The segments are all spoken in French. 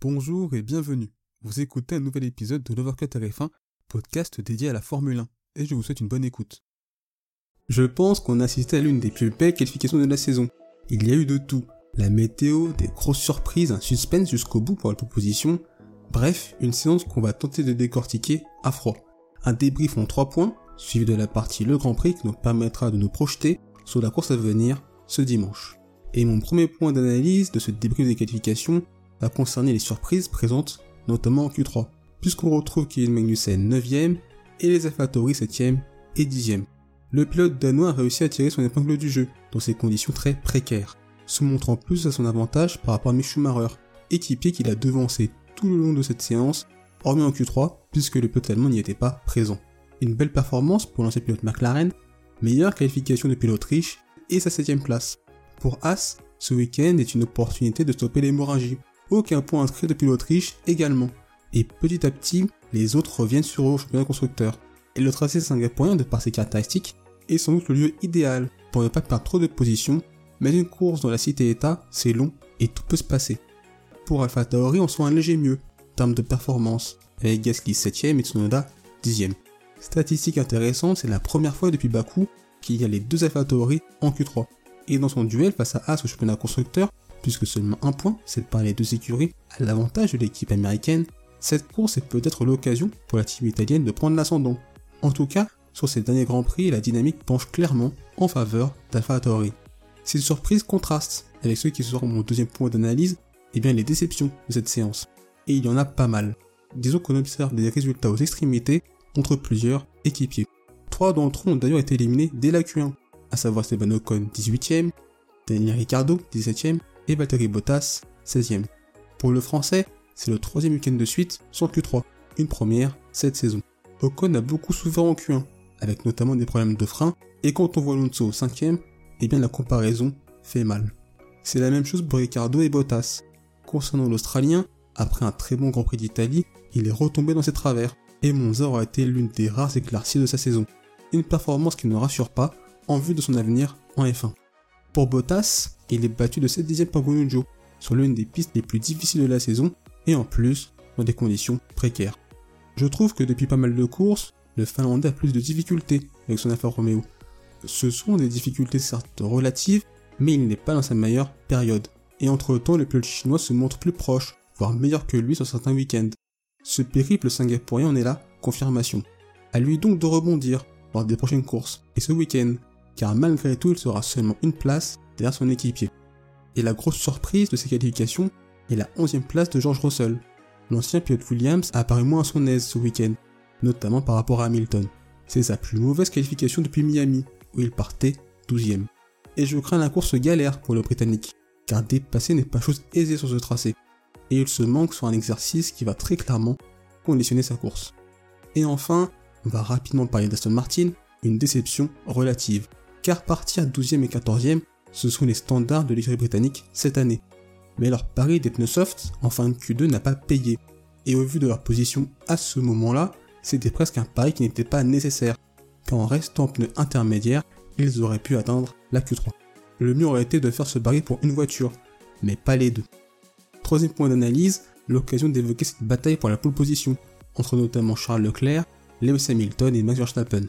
Bonjour et bienvenue. Vous écoutez un nouvel épisode de l'Overcut RF1, podcast dédié à la Formule 1, et je vous souhaite une bonne écoute. Je pense qu'on a assisté à l'une des plus belles qualifications de la saison. Il y a eu de tout. La météo, des grosses surprises, un suspense jusqu'au bout pour la proposition. Bref, une séance qu'on va tenter de décortiquer à froid. Un débrief en 3 points, suivi de la partie Le Grand Prix qui nous permettra de nous projeter sur la course à venir ce dimanche. Et mon premier point d'analyse de ce débrief des qualifications va concerner les surprises présentes, notamment en Q3, puisqu'on retrouve Kevin Magnussen 9ème et les AlphaTauri 7ème et 10ème. Le pilote danois a réussi à tirer son épingle du jeu, dans ces conditions très précaires, se montrant plus à son avantage par rapport à Mick Schumacher, équipier qu'il a devancé tout le long de cette séance, hormis en Q3, puisque le pilote allemand n'y était pas présent. Une belle performance pour l'ancien pilote McLaren, meilleure qualification depuis l'Autriche et sa 7ème place. Pour As, ce week-end est une opportunité de stopper l'hémorragie. Aucun point inscrit depuis l'Autriche également. Et petit à petit, les autres reviennent sur eux au championnat constructeur. Et le tracé singapourien, de par ses caractéristiques, est sans doute le lieu idéal pour ne pas perdre trop de positions, mais une course dans la cité-état, c'est long et tout peut se passer. Pour Alpha Tauri, on soit un léger mieux, en termes de performance, avec Gasly 7ème et Tsunoda 10ème. Statistique intéressante, c'est la première fois depuis Baku qu'il y a les deux Alpha Tauri en Q3. Et dans son duel face à As au championnat constructeur, puisque seulement un point, c'est par les deux écuries, à l'avantage de l'équipe américaine, cette course est peut-être l'occasion pour la team italienne de prendre l'ascendant. En tout cas, sur ces derniers Grands Prix, la dynamique penche clairement en faveur d'Alpha Tauri. Ces surprises contrastent avec ceux qui seront mon deuxième point d'analyse, et bien les déceptions de cette séance. Et il y en a pas mal. Disons qu'on observe des résultats aux extrémités contre plusieurs équipiers. Trois d'entre eux ont d'ailleurs été éliminés dès la Q1, à savoir Esteban Ocon 18ème, Daniel Ricciardo 17ème et Valtteri Bottas 16ème. Pour le français, c'est le troisième week-end de suite sans Q3, une première cette saison. Ocon a beaucoup souffert en Q1, avec notamment des problèmes de frein, et quand on voit Alonso 5ème, eh bien la comparaison fait mal. C'est la même chose pour Ricciardo et Bottas. Concernant l'Australien, après un très bon Grand Prix d'Italie, il est retombé dans ses travers, et Monza aura été l'une des rares éclaircies de sa saison. Une performance qui ne rassure pas, en vue de son avenir en F1. Pour Bottas, il est battu de 7 dixièmes par Gunujo, sur l'une des pistes les plus difficiles de la saison, et en plus, dans des conditions précaires. Je trouve que depuis pas mal de courses, le Finlandais a plus de difficultés avec son Alfa Romeo. Ce sont des difficultés certes relatives, mais il n'est pas dans sa meilleure période. Et entre temps, le pilote chinois se montre plus proche, voire meilleur que lui sur certains week-ends. Ce périple singapourien en est la confirmation. À lui donc de rebondir lors des prochaines courses, et ce week-end, car malgré tout il sera seulement une place derrière son équipier. Et la grosse surprise de ces qualifications est la 11e place de George Russell. L'ancien pilote Williams a apparu moins à son aise ce week-end, notamment par rapport à Hamilton. C'est sa plus mauvaise qualification depuis Miami, où il partait 12e. Et je crains la course galère pour le Britannique, car dépasser n'est pas chose aisée sur ce tracé. Et il se manque sur un exercice qui va très clairement conditionner sa course. Et enfin, on va rapidement parler d'Aston Martin, une déception relative car partir 12e et 14e, ce sont les standards de l'écurie britannique cette année. Mais leur pari des pneus soft en fin de Q2 n'a pas payé, et au vu de leur position à ce moment-là, c'était presque un pari qui n'était pas nécessaire, car en restant pneus intermédiaires, ils auraient pu atteindre la Q3. Le mieux aurait été de faire ce pari pour une voiture, mais pas les deux. Troisième point d'analyse, l'occasion d'évoquer cette bataille pour la pole position, entre notamment Charles Leclerc, Lewis Hamilton et Max Verstappen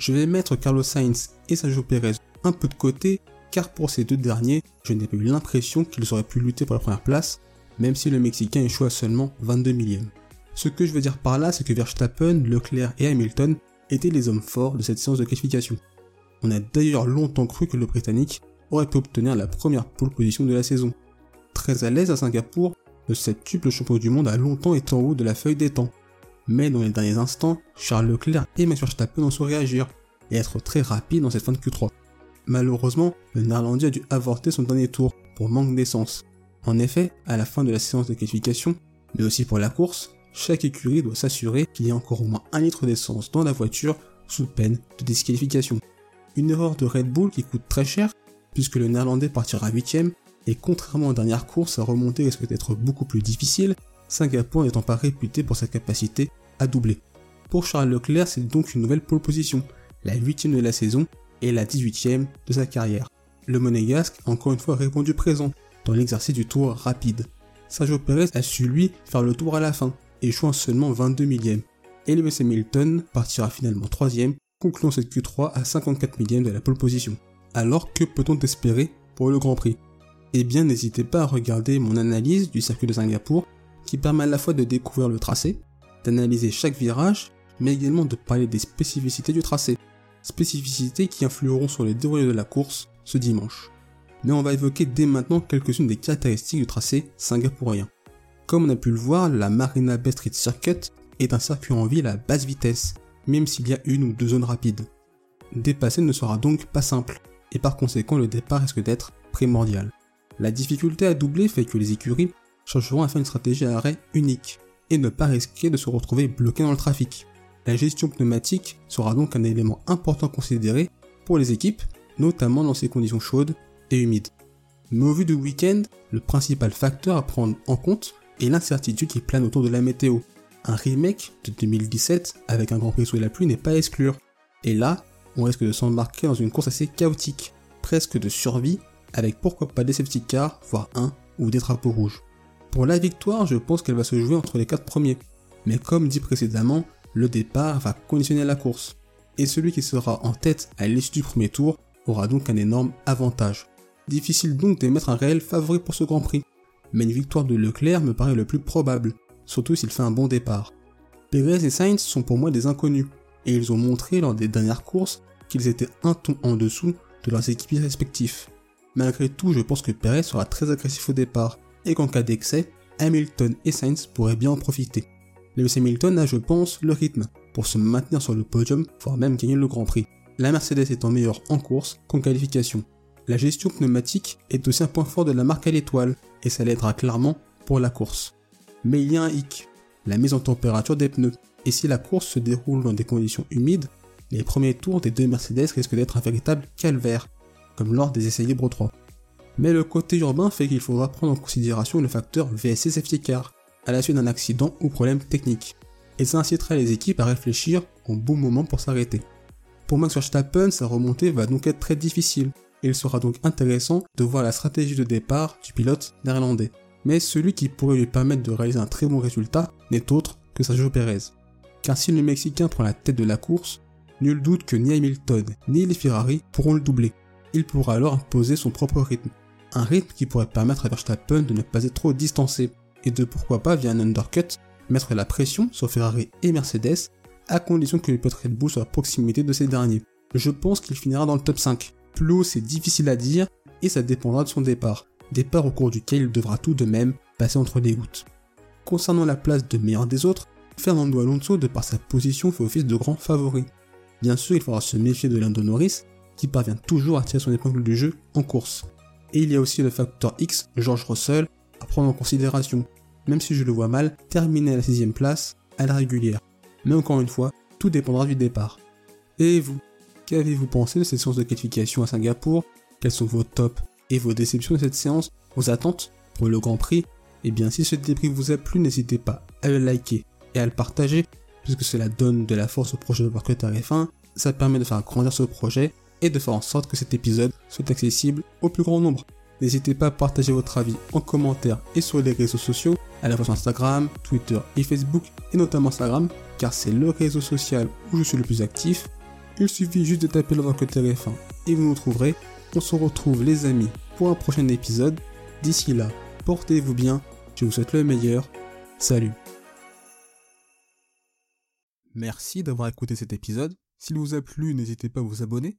je vais mettre Carlos Sainz et Sergio Perez un peu de côté, car pour ces deux derniers, je n'ai pas eu l'impression qu'ils auraient pu lutter pour la première place, même si le Mexicain échoue à seulement 22 millièmes. Ce que je veux dire par là, c'est que Verstappen, Leclerc et Hamilton étaient les hommes forts de cette séance de qualification. On a d'ailleurs longtemps cru que le Britannique aurait pu obtenir la première pole position de la saison. Très à l'aise à Singapour, le septuple champion du monde a longtemps été en haut de la feuille des temps, mais dans les derniers instants, Charles Leclerc et Max Verstappen ont su réagir et être très rapide dans cette fin de Q3. Malheureusement, le Néerlandais a dû avorter son dernier tour pour manque d'essence. En effet, à la fin de la séance de qualification, mais aussi pour la course, chaque écurie doit s'assurer qu'il y a encore au moins un litre d'essence dans la voiture sous peine de disqualification. Une erreur de Red Bull qui coûte très cher, puisque le néerlandais partira 8ème, et contrairement aux dernières courses, sa remontée risque d'être beaucoup plus difficile, Singapour n'étant pas réputé pour sa capacité à doubler. Pour Charles Leclerc, c'est donc une nouvelle pole position, la 8 de la saison et la 18ème de sa carrière. Le monégasque a encore une fois répondu présent dans l'exercice du tour rapide. Sergio Perez a su lui faire le tour à la fin, échouant seulement 22 millième. Et Lewis Hamilton partira finalement 3 concluant cette Q3 à 54 millième de la pole position. Alors que peut-on espérer pour le Grand Prix? Eh bien n'hésitez pas à regarder mon analyse du circuit de Singapour qui permet à la fois de découvrir le tracé, d'analyser chaque virage, mais également de parler des spécificités du tracé, spécificités qui influeront sur le déroulé de la course ce dimanche. Mais on va évoquer dès maintenant quelques-unes des caractéristiques du tracé singapourien. Comme on a pu le voir, la Marina Bay Street Circuit est un circuit en ville à basse vitesse, même s'il y a une ou deux zones rapides. Dépasser ne sera donc pas simple, et par conséquent le départ risque d'être primordial. La difficulté à doubler fait que les écuries chercheront à faire une stratégie à arrêt unique, et ne pas risquer de se retrouver bloqués dans le trafic. La gestion pneumatique sera donc un élément important considéré pour les équipes, notamment dans ces conditions chaudes et humides. Mais au vu du week-end, le principal facteur à prendre en compte est l'incertitude qui plane autour de la météo. Un remake de 2017 avec un Grand Prix sous la pluie n'est pas à exclure. Et là, on risque de s'embarquer dans une course assez chaotique, presque de survie, avec pourquoi pas des safety cars, voire un ou des drapeaux rouges. Pour la victoire, je pense qu'elle va se jouer entre les quatre premiers. Mais comme dit précédemment, le départ va conditionner la course. Et celui qui sera en tête à l'issue du premier tour aura donc un énorme avantage. Difficile donc d'émettre un réel favori pour ce Grand Prix. Mais une victoire de Leclerc me paraît le plus probable, surtout s'il fait un bon départ. Perez et Sainz sont pour moi des inconnus, et ils ont montré lors des dernières courses qu'ils étaient un ton en dessous de leurs équipiers respectifs. Malgré tout, je pense que Perez sera très agressif au départ, et qu'en cas d'excès, Hamilton et Sainz pourraient bien en profiter. Lewis Hamilton a, je pense, le rythme pour se maintenir sur le podium, voire même gagner le Grand Prix. La Mercedes étant meilleure en course qu'en qualification. La gestion pneumatique est aussi un point fort de la marque à l'étoile, et ça l'aidera clairement pour la course. Mais il y a un hic, la mise en température des pneus. Et si la course se déroule dans des conditions humides, les premiers tours des deux Mercedes risquent d'être un véritable calvaire, comme lors des essais libres 3 mais le côté urbain fait qu'il faudra prendre en considération le facteur VSC Safety Car, à la suite d'un accident ou problème technique. Et ça incitera les équipes à réfléchir au bon moment pour s'arrêter. Pour Max Verstappen, sa remontée va donc être très difficile, il sera donc intéressant de voir la stratégie de départ du pilote néerlandais. Mais celui qui pourrait lui permettre de réaliser un très bon résultat n'est autre que Sergio Perez. Car si le Mexicain prend la tête de la course, nul doute que ni Hamilton ni les Ferrari pourront le doubler. Il pourra alors imposer son propre rythme un rythme qui pourrait permettre à Verstappen de ne pas être trop distancé, et de pourquoi pas via un undercut mettre la pression sur Ferrari et Mercedes, à condition que le pilote Red Bull soit à proximité de ces derniers. Je pense qu'il finira dans le top 5. Plus haut c'est difficile à dire, et ça dépendra de son départ, départ au cours duquel il devra tout de même passer entre les gouttes. Concernant la place de meilleur des autres, Fernando Alonso, de par sa position, fait office de grand favori. Bien sûr, il faudra se méfier de Lando Norris, qui parvient toujours à tirer son épingle du jeu en course. Et il y a aussi le facteur X, George Russell, à prendre en considération, même si je le vois mal terminer à la sixième place à la régulière. Mais encore une fois, tout dépendra du départ. Et vous, qu'avez-vous pensé de cette séance de qualification à Singapour? Quels sont vos tops et vos déceptions de cette séance? Vos attentes pour le Grand Prix? Eh bien, si ce débrief vous a plu, n'hésitez pas à le liker et à le partager, puisque cela donne de la force au projet de Workout RF1, ça permet de faire grandir ce projet et de faire en sorte que cet épisode soit accessible au plus grand nombre. N'hésitez pas à partager votre avis en commentaire et sur les réseaux sociaux, à la fois sur Instagram, Twitter et Facebook, et notamment Instagram, car c'est le réseau social où je suis le plus actif. Il suffit juste de taper le que TF1 et vous nous trouverez. On se retrouve les amis pour un prochain épisode. D'ici là, portez-vous bien, je vous souhaite le meilleur. Salut Merci d'avoir écouté cet épisode. S'il vous a plu, n'hésitez pas à vous abonner